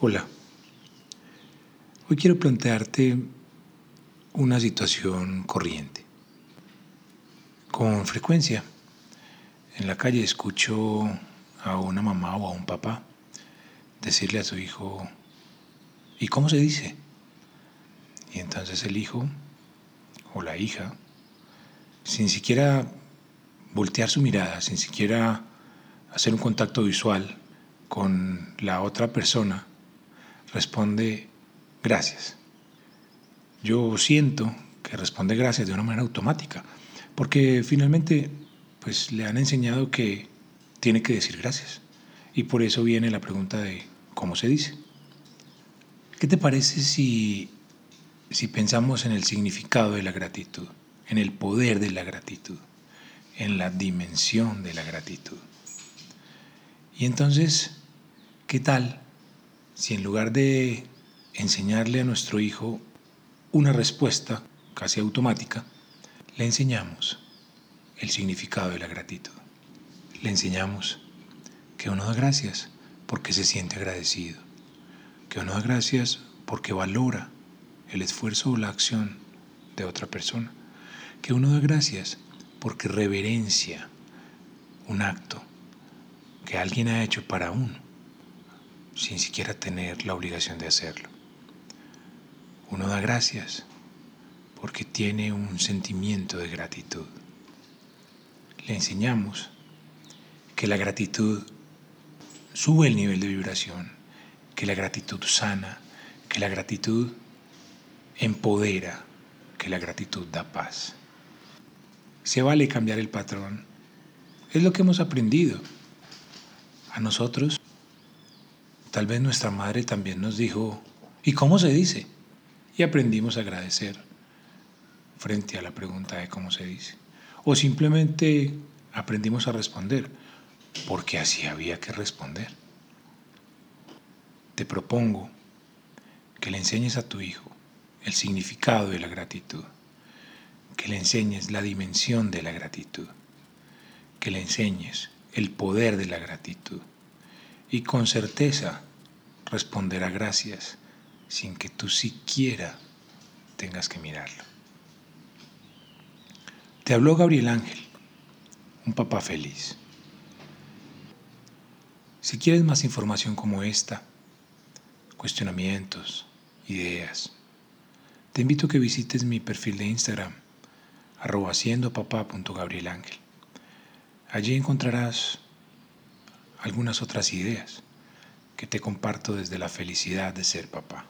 Hola. Hoy quiero plantearte una situación corriente. Con frecuencia en la calle escucho a una mamá o a un papá decirle a su hijo, ¿y cómo se dice? Y entonces el hijo o la hija, sin siquiera voltear su mirada, sin siquiera hacer un contacto visual con la otra persona, responde gracias. Yo siento que responde gracias de una manera automática, porque finalmente pues le han enseñado que tiene que decir gracias. Y por eso viene la pregunta de cómo se dice. ¿Qué te parece si, si pensamos en el significado de la gratitud, en el poder de la gratitud, en la dimensión de la gratitud? Y entonces, ¿qué tal si en lugar de enseñarle a nuestro hijo una respuesta casi automática, le enseñamos el significado de la gratitud. Le enseñamos que uno da gracias porque se siente agradecido, que uno da gracias porque valora el esfuerzo o la acción de otra persona, que uno da gracias porque reverencia un acto que alguien ha hecho para uno sin siquiera tener la obligación de hacerlo. Uno da gracias porque tiene un sentimiento de gratitud. Le enseñamos que la gratitud sube el nivel de vibración, que la gratitud sana, que la gratitud empodera, que la gratitud da paz. Se vale cambiar el patrón. Es lo que hemos aprendido. A nosotros Tal vez nuestra madre también nos dijo, ¿y cómo se dice? Y aprendimos a agradecer frente a la pregunta de cómo se dice. O simplemente aprendimos a responder, porque así había que responder. Te propongo que le enseñes a tu hijo el significado de la gratitud, que le enseñes la dimensión de la gratitud, que le enseñes el poder de la gratitud y con certeza responderá gracias sin que tú siquiera tengas que mirarlo. Te habló Gabriel Ángel, un papá feliz. Si quieres más información como esta, cuestionamientos, ideas, te invito a que visites mi perfil de Instagram, arroba. Allí encontrarás algunas otras ideas que te comparto desde la felicidad de ser papá.